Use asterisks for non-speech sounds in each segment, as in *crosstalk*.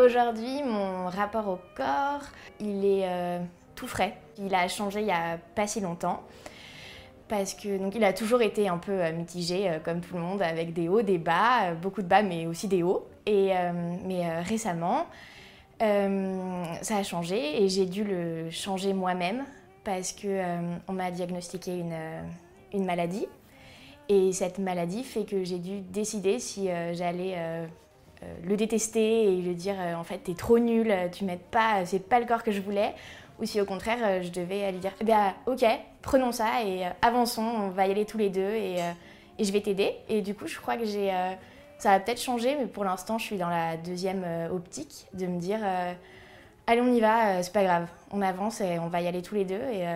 Aujourd'hui, mon rapport au corps, il est euh, tout frais. Il a changé il n'y a pas si longtemps. Parce que donc il a toujours été un peu euh, mitigé, euh, comme tout le monde, avec des hauts, des bas, beaucoup de bas, mais aussi des hauts. Et, mais récemment, ça a changé et j'ai dû le changer moi-même parce que on m'a diagnostiqué une, une maladie. Et cette maladie fait que j'ai dû décider si j'allais le détester et lui dire euh, en fait t'es trop nul, tu m'aides pas, c'est pas le corps que je voulais, ou si au contraire euh, je devais lui dire eh bien ok, prenons ça et avançons, on va y aller tous les deux et, et je vais t'aider. Et du coup je crois que j'ai ça va peut-être changer, mais pour l'instant je suis dans la deuxième optique de me dire allez on y va, c'est pas grave, on avance et on va y aller tous les deux et,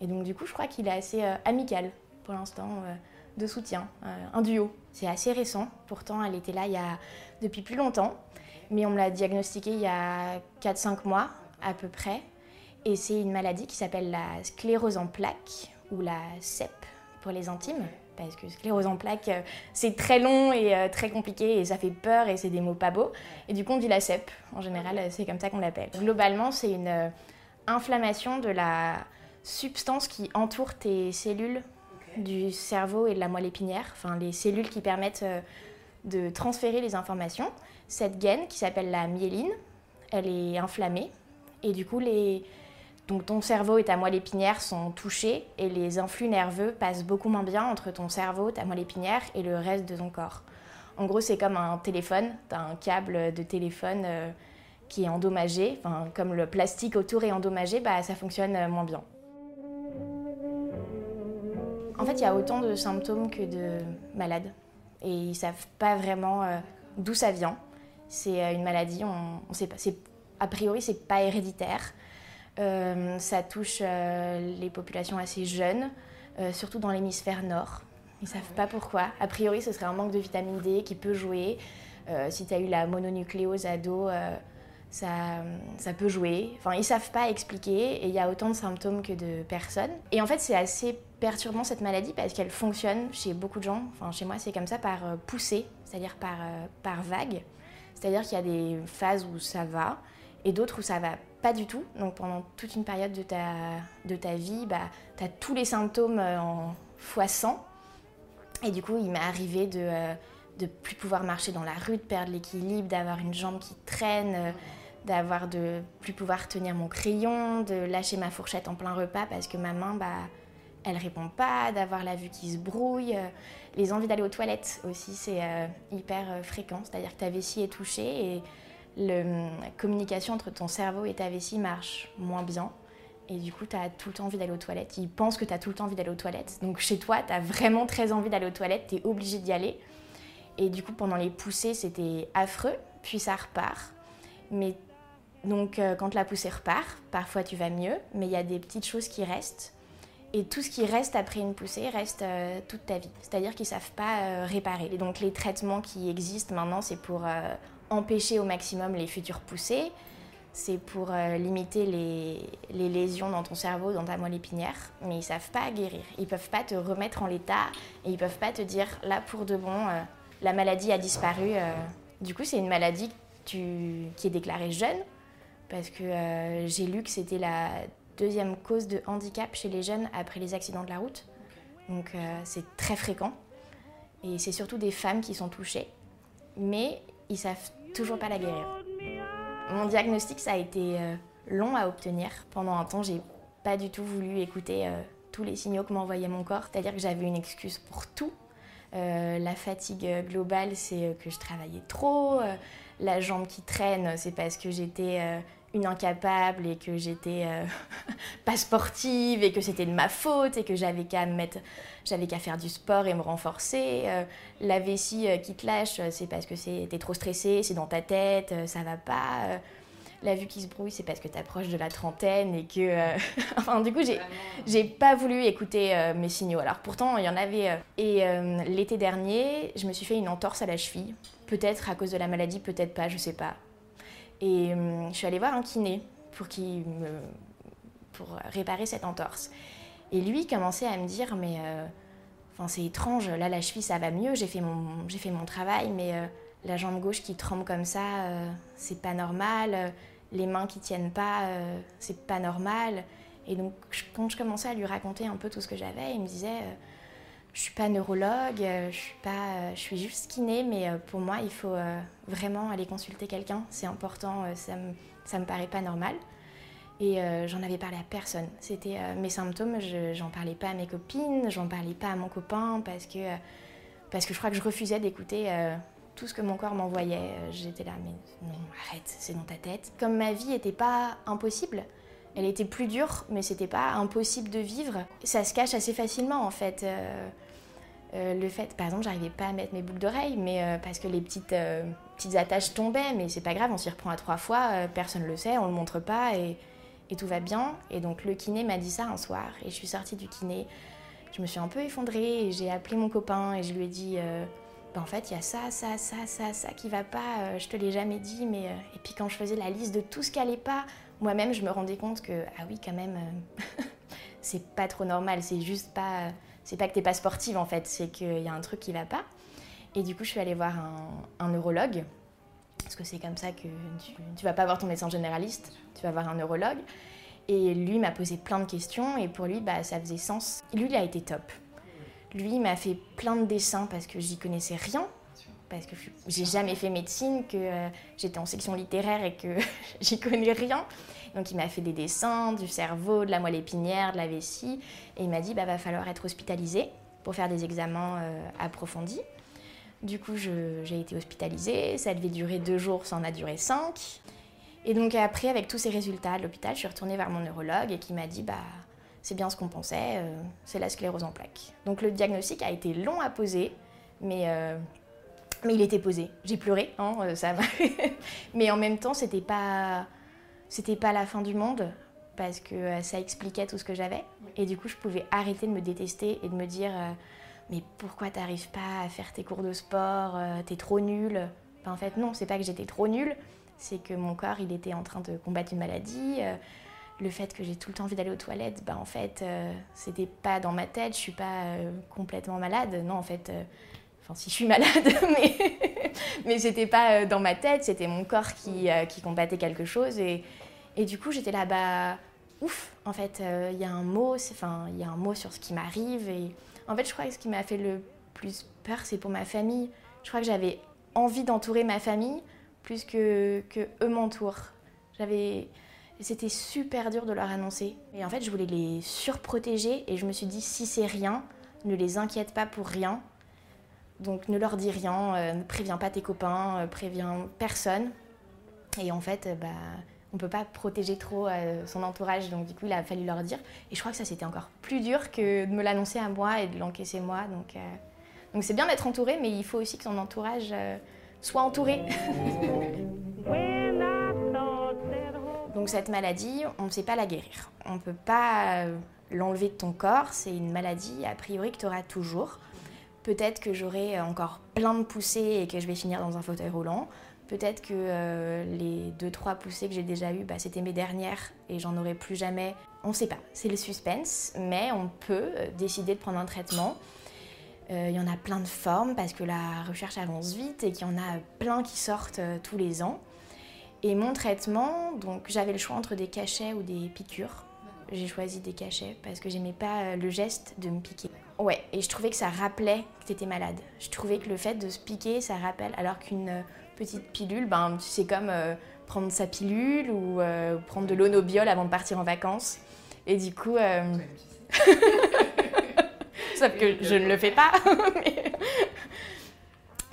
et donc du coup je crois qu'il est assez amical pour l'instant de soutien, un duo. C'est assez récent, pourtant elle était là il y a depuis plus longtemps, mais on me l'a diagnostiqué il y a 4-5 mois à peu près. Et c'est une maladie qui s'appelle la sclérose en plaques ou la CEP pour les intimes. Parce que sclérose en plaques, euh, c'est très long et euh, très compliqué et ça fait peur et c'est des mots pas beaux. Et du coup, on dit la CEP. En général, c'est comme ça qu'on l'appelle. Globalement, c'est une euh, inflammation de la substance qui entoure tes cellules du cerveau et de la moelle épinière, enfin les cellules qui permettent de transférer les informations. Cette gaine qui s'appelle la myéline, elle est inflammée et du coup les donc ton cerveau et ta moelle épinière sont touchés et les influx nerveux passent beaucoup moins bien entre ton cerveau, ta moelle épinière et le reste de ton corps. En gros, c'est comme un téléphone, tu as un câble de téléphone euh, qui est endommagé, enfin, comme le plastique autour est endommagé, bah, ça fonctionne euh, moins bien. En fait, il y a autant de symptômes que de malades et ils savent pas vraiment euh, d'où ça vient. C'est euh, une maladie, on, on sait pas, a priori c'est pas héréditaire. Euh, ça touche les populations assez jeunes, surtout dans l'hémisphère nord. Ils savent pas pourquoi. A priori, ce serait un manque de vitamine D qui peut jouer. si tu as eu la mononucléose ado, ça, ça peut jouer. Enfin, ils savent pas expliquer et il y a autant de symptômes que de personnes. Et en fait, c'est assez perturbant cette maladie parce qu'elle fonctionne chez beaucoup de gens. Enfin, chez moi, c'est comme ça par euh, poussée, c'est-à-dire par, euh, par vague. C'est-à-dire qu'il y a des phases où ça va et d'autres où ça va pas du tout. Donc pendant toute une période de ta, de ta vie, bah, tu as tous les symptômes euh, en fois 100. Et du coup, il m'est arrivé de de plus pouvoir marcher dans la rue, de perdre l'équilibre, d'avoir une jambe qui traîne, d'avoir de plus pouvoir tenir mon crayon, de lâcher ma fourchette en plein repas parce que ma main, bah, elle répond pas, d'avoir la vue qui se brouille. Euh, les envies d'aller aux toilettes aussi, c'est euh, hyper euh, fréquent. C'est-à-dire que ta vessie est touchée et la communication entre ton cerveau et ta vessie marche moins bien. Et du coup, tu as tout le temps envie d'aller aux toilettes. Ils pensent que tu as tout le temps envie d'aller aux toilettes. Donc chez toi, tu as vraiment très envie d'aller aux toilettes, tu es obligé d'y aller. Et du coup, pendant les poussées, c'était affreux. Puis ça repart. Mais donc quand la poussée repart, parfois tu vas mieux, mais il y a des petites choses qui restent. Et tout ce qui reste après une poussée reste euh, toute ta vie. C'est-à-dire qu'ils ne savent pas euh, réparer. Et donc les traitements qui existent maintenant, c'est pour euh, empêcher au maximum les futures poussées. C'est pour limiter les, lésions dans ton cerveau, dans ta moelle épinière. Mais ils ne savent pas guérir. Ils ne peuvent pas te remettre en l'état. Et ils ne peuvent pas te dire, là pour de bon, la maladie a disparu. Du coup, c'est une maladie qui est déclarée jeune. Parce que j'ai lu que c'était la deuxième cause de handicap chez les jeunes après les accidents de la route. Donc euh, c'est très fréquent. Et c'est surtout des femmes qui sont touchées. Mais ils savent toujours pas la guérir. Mon diagnostic, ça a été euh, long à obtenir. Pendant un temps, j'ai pas du tout voulu écouter euh, tous les signaux que m'envoyait mon corps. C'est-à-dire que j'avais une excuse pour tout. la fatigue globale, c'est que je travaillais trop. la jambe qui traîne, c'est parce que j'étais une incapable et que j'étais euh, *laughs* pas sportive et que c'était de ma faute et que j'avais qu'à mettre j'avais qu'à faire du sport et me renforcer euh, la vessie qui te lâche c'est parce que t'es trop stressée c'est dans ta tête ça va pas la vue qui se brouille c'est parce que t'approches de la trentaine et que *laughs* enfin du coup j'ai j'ai pas voulu écouter mes signaux. Alors pourtant il y en avait et l'été dernier je me suis fait une entorse à la cheville. Peut-être à cause de la maladie peut-être pas je sais pas et hum, je suis allée voir un kiné pour, me, pour réparer cette entorse. Et lui commençait à me dire, mais euh, enfin, c'est étrange, là la cheville ça va mieux, j'ai fait mon, fait mon travail, mais euh, la jambe gauche qui tremble comme ça, euh, c'est pas normal, les mains qui tiennent pas, c'est pas normal. Et donc quand je commençais à lui raconter un peu tout ce que j'avais, il me disait je suis pas neurologue, euh, je suis pas, euh, je suis juste kiné, mais euh, pour moi, il faut vraiment aller consulter quelqu'un. C'est important, ça me, ça me paraît pas normal. Et j'en avais parlé à personne. C'était mes symptômes, j'en parlais pas à mes copines, j'en parlais pas à mon copain parce que, parce que je crois que je refusais d'écouter tout ce que mon corps m'envoyait. J'étais là, mais non, arrête, c'est dans ta tête. Comme ma vie n'était pas impossible, elle était plus dure, mais c'était pas impossible de vivre. Ça se cache assez facilement en fait. Euh, le fait, par exemple, j'arrivais pas à mettre mes boucles d'oreilles, mais euh, parce que les petites, euh, petites attaches tombaient, mais c'est pas grave, on s'y reprend à trois fois, personne le sait, on le montre pas et, et, tout va bien. Et donc le kiné m'a dit ça un soir et je suis sortie du kiné. Je me suis un peu effondrée et j'ai appelé mon copain et je lui ai dit bah, en fait, il y a ça, ça, ça, ça, ça qui va pas, je te l'ai jamais dit, mais. Et puis quand je faisais la liste de tout ce qui allait pas, moi-même, je me rendais compte que, ah oui, quand même, *laughs* c'est pas trop normal, c'est juste pas c'est pas que t'es pas sportive en fait, c'est qu'il y a un truc qui va pas. Et du coup, je suis allée voir un, neurologue, parce que c'est comme ça que tu, tu vas pas voir ton médecin généraliste, tu vas voir un neurologue. Et lui m'a posé plein de questions, et pour lui, bah, ça faisait sens. Lui, il a été top. Lui, m'a fait plein de dessins parce que j'y connaissais rien, parce que j'ai jamais fait médecine, que euh, j'étais en section littéraire et que *laughs* j'y connais rien. Donc il m'a fait des dessins du cerveau, de la moelle épinière, de la vessie, et il m'a dit bah va falloir être hospitalisé pour faire des examens euh, approfondis. Du coup, j'ai été hospitalisée, ça devait durer deux jours, ça en a duré cinq. Et donc après, avec tous ces résultats à l'hôpital, je suis retournée vers mon neurologue et qui m'a dit bah c'est bien ce qu'on pensait, euh, c'est la sclérose en plaques. Donc le diagnostic a été long à poser, mais euh, mais il était posé. J'ai pleuré, hein, ça *laughs* mais en même temps, c'était pas c'était pas la fin du monde parce que euh, ça expliquait tout ce que j'avais. Et du coup, je pouvais arrêter de me détester et de me dire euh, Mais pourquoi t'arrives pas à faire tes cours de sport euh, T'es trop nulle. en fait, non, c'est pas que j'étais trop nulle, c'est que mon corps, il était en train de combattre une maladie. le fait que j'ai tout le temps envie d'aller aux toilettes, bah, en fait, c'était pas dans ma tête, je suis pas complètement malade. Non, en fait, enfin, si je suis malade, *laughs* mais, *laughs* mais c'était pas dans ma tête, c'était mon corps qui, qui combattait quelque chose. Et, et du coup, j'étais là, bas ouf, en fait, euh, il y a un mot, enfin, il y a un mot sur ce qui m'arrive. Et en fait, je crois que ce qui m'a fait le plus peur, c'est pour ma famille. Je crois que j'avais envie d'entourer ma famille plus que, que eux m'entourent. J'avais, c'était super dur de leur annoncer. Et en fait, je voulais les surprotéger et je me suis dit, si c'est rien, ne les inquiète pas pour rien. Donc ne leur dis rien, euh, ne préviens pas tes copains, euh, préviens personne. Et en fait, bah, on peut pas protéger trop euh, son entourage, donc du coup il a fallu leur dire. Et je crois que ça c'était encore plus dur que de me l'annoncer à moi et de l'encaisser moi. Donc euh, donc c'est bien d'être entouré, mais il faut aussi que son entourage euh, soit entouré. *laughs* donc cette maladie, on ne sait pas la guérir. On ne peut pas l'enlever de ton corps. C'est une maladie a priori que tu auras toujours. Peut-être que j'aurai encore plein de poussées et que je vais finir dans un fauteuil roulant. Peut-être que euh, les deux, trois poussées que j'ai déjà eues, bah, c'était mes dernières et j'en aurai plus jamais. On ne sait pas, c'est le suspense, mais on peut euh, décider de prendre un traitement. Euh, il y en a plein de formes parce que la recherche avance vite et qu'il y en a plein qui sortent tous les ans. Et mon traitement, donc j'avais le choix entre des cachets ou des piqûres. J'ai choisi des cachets parce que j'aimais pas le geste de me piquer. Ouais, et je trouvais que ça rappelait que tu étais malade. Je trouvais que le fait de se piquer, ça rappelle, alors qu'une petite pilule, ben, c'est comme euh, prendre sa pilule ou euh, prendre de l'onobiol avant de partir en vacances. Et du coup. Euh, *laughs* Sauf que je ne le fais pas. *laughs*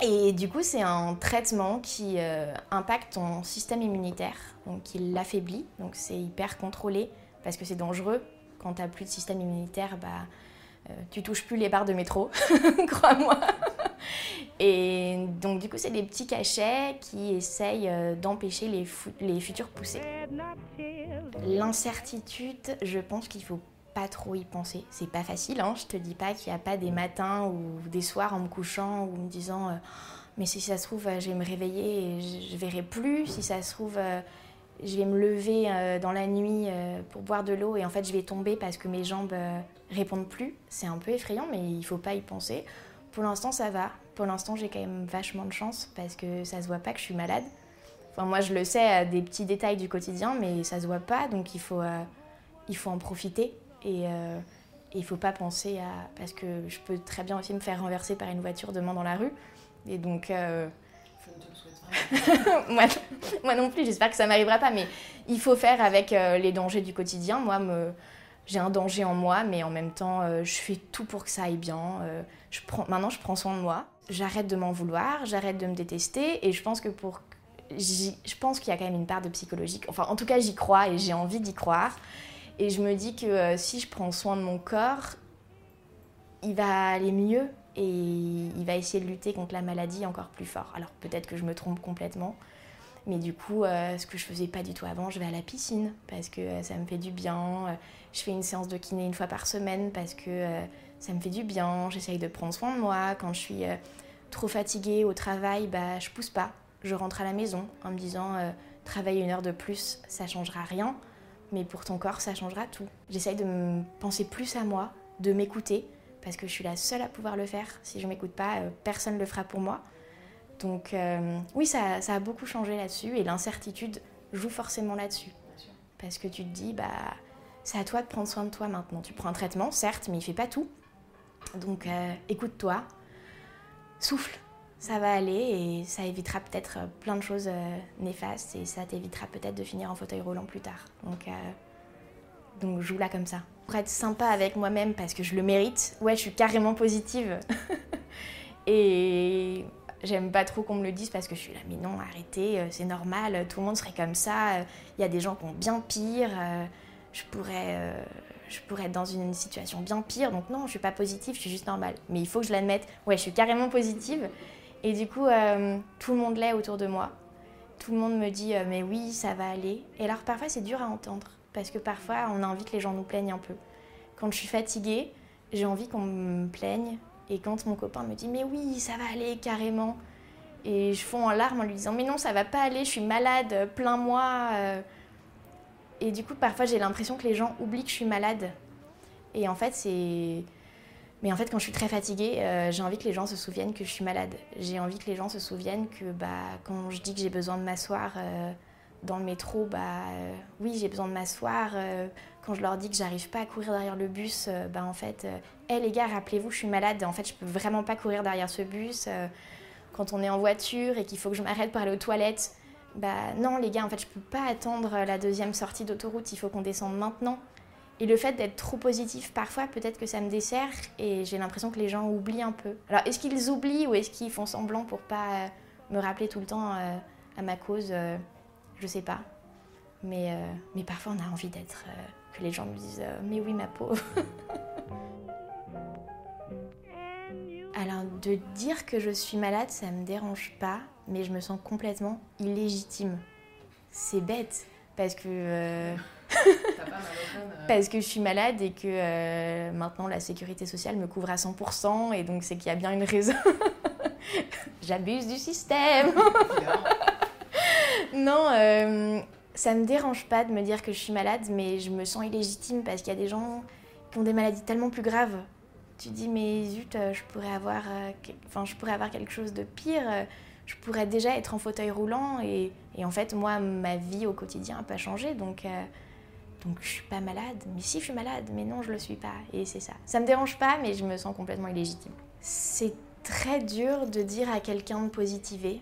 *laughs* Et du coup, c'est un traitement qui euh, impacte ton système immunitaire, donc qui l'affaiblit. Donc c'est hyper contrôlé parce que c'est dangereux. Quand tu n'as plus de système immunitaire, bah, euh, tu touches plus les barres de métro, *laughs* crois-moi. Et donc du coup, c'est des petits cachets qui essayent euh, d'empêcher les, les futures poussées. L'incertitude, je pense qu'il faut pas trop y penser. C'est pas facile, hein. je te dis pas qu'il n'y a pas des matins ou des soirs en me couchant ou me disant euh, mais si ça se trouve, je vais me réveiller et je, verrai plus. Si ça se trouve, je vais me lever euh, dans la nuit pour boire de l'eau et en fait je vais tomber parce que mes jambes répondent plus. C'est un peu effrayant, mais il faut pas y penser. Pour l'instant, ça va. Pour l'instant, j'ai quand même vachement de chance parce que ça se voit pas que je suis malade. Enfin, moi, je le sais à des petits détails du quotidien, mais ça se voit pas, donc il faut, il faut en profiter. Et euh, il ne faut pas penser à. Parce que je peux très bien aussi me faire renverser par une voiture demain dans la rue. Et donc. Euh, *laughs* moi, moi, non plus, j'espère que ça m'arrivera pas, mais il faut faire avec euh, les dangers du quotidien. Moi, j'ai un danger en moi, mais en même temps, je fais tout pour que ça aille bien. prends, maintenant, je prends soin de moi. J'arrête de m'en vouloir, j'arrête de me détester, et je pense que pour, je pense qu'il y a quand même une part de psychologique. Enfin, en tout cas, j'y crois et j'ai envie d'y croire. Et je me dis que euh, si je prends soin de mon corps, il va aller mieux et il va essayer de lutter contre la maladie encore plus fort. Alors peut-être que je me trompe complètement, mais du coup, euh, ce que je faisais pas du tout avant, je vais à la piscine parce que euh, ça me fait du bien. je fais une séance de kiné une fois par semaine parce que ça me fait du bien. J'essaye de prendre soin de moi. Quand je suis trop fatiguée au travail, bah, je pousse pas. Je rentre à la maison en me disant travailler une heure de plus, ça changera rien mais pour ton corps, ça changera tout. J'essaye de penser plus à moi, de m'écouter, parce que je suis la seule à pouvoir le faire. Si je m'écoute pas, euh, personne ne le fera pour moi. Donc euh, oui, ça, a beaucoup changé là-dessus, et l'incertitude joue forcément là-dessus. Parce que tu te dis, bah, c'est à toi de prendre soin de toi maintenant. Tu prends un traitement, certes, mais il fait pas tout. Donc euh, écoute-toi, souffle, ça va aller et ça évitera peut-être plein de choses néfastes et ça t'évitera peut-être de finir en fauteuil roulant plus tard. Donc, euh, donc joue là comme ça. Pour être sympa avec moi-même parce que je le mérite, ouais, je suis carrément positive. *laughs* et j'aime pas trop qu'on me le dise parce que je suis là, mais non, arrêtez, c'est normal, tout le monde serait comme ça. Il y a des gens qui ont bien pire. je pourrais je pourrais être dans une situation bien pire. Donc non, je suis pas positive, je suis juste normale. Mais il faut que je l'admette. Ouais, je suis carrément positive. Et du coup, euh, tout le monde l'est autour de moi. Tout le monde me dit euh, mais oui, ça va aller. Et alors parfois c'est dur à entendre parce que parfois on a envie que les gens nous plaignent un peu. Quand je suis fatiguée, j'ai envie qu'on me plaigne. Et quand mon copain me dit mais oui, ça va aller carrément. Et je fonds en larmes en lui disant mais non, ça va pas aller, je suis malade, plein moi. Euh. Et du coup, parfois j'ai l'impression que les gens oublient que je suis malade. Et en fait, c'est mais en fait, quand je suis très fatiguée, euh, j'ai envie que les gens se souviennent que je suis malade. J'ai envie que les gens se souviennent que bah, quand je dis que j'ai besoin de m'asseoir euh, dans le métro, bah, euh, oui, j'ai besoin de m'asseoir. quand je leur dis que j'arrive pas à courir derrière le bus, bah, en fait, hé les gars, rappelez-vous, je suis malade. En fait, je peux vraiment pas courir derrière ce bus. quand on est en voiture et qu'il faut que je m'arrête pour aller aux toilettes, bah non, les gars, en fait, je peux pas attendre la deuxième sortie d'autoroute. Il faut qu'on descende maintenant. Et le fait d'être trop positif, parfois, peut-être que ça me dessert et j'ai l'impression que les gens oublient un peu. Alors, est-ce qu'ils oublient ou est-ce qu'ils font semblant pour pas euh, me rappeler tout le temps euh, à ma cause euh, Je sais pas. Mais, mais parfois, on a envie d'être. que les gens me disent Mais oui, ma pauvre. *laughs* Alors, de dire que je suis malade, ça me dérange pas, mais je me sens complètement illégitime. C'est bête, parce que. Euh. Parce que je suis malade et que euh, maintenant la sécurité sociale me couvre à 100% et donc c'est qu'il y a bien une raison. *laughs* J'abuse du système. Non, euh, ça me dérange pas de me dire que je suis malade, mais je me sens illégitime parce qu'il y a des gens qui ont des maladies tellement plus graves. Tu dis mais zut, je pourrais avoir, enfin je pourrais avoir quelque chose de pire. Je pourrais déjà être en fauteuil roulant et, et en fait moi ma vie au quotidien n'a pas changé donc donc je suis pas malade. Mais si je suis malade, mais non, je le suis pas. Et c'est ça. Ça me dérange pas, mais je me sens complètement illégitime. C'est très dur de dire à quelqu'un de positiver.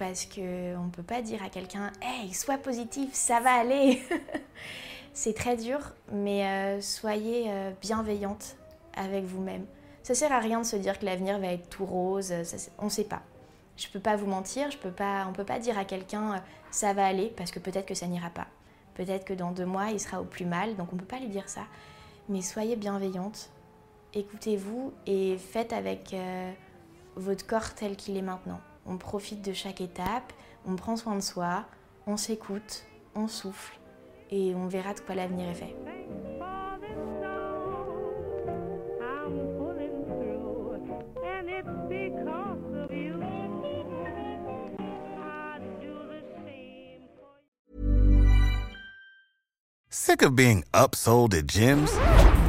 Parce que on peut pas dire à quelqu'un Hey, sois positif, ça va aller *laughs* C'est très dur, mais euh, soyez euh, bienveillante avec vous-même. Ça sert à rien de se dire que l'avenir va être tout rose, on sait pas. Je peux pas vous mentir, pas, on peut pas dire à quelqu'un euh, ça va aller parce que peut-être que ça n'ira pas. Peut-être que dans deux mois il sera au plus mal, donc on peut pas lui dire ça. Mais soyez bienveillante, écoutez-vous et faites avec votre corps tel qu'il est maintenant. On profite de chaque étape, on prend soin de soi, on s'écoute, on souffle et on verra de quoi l'avenir est fait. Sick of being upsold at gyms?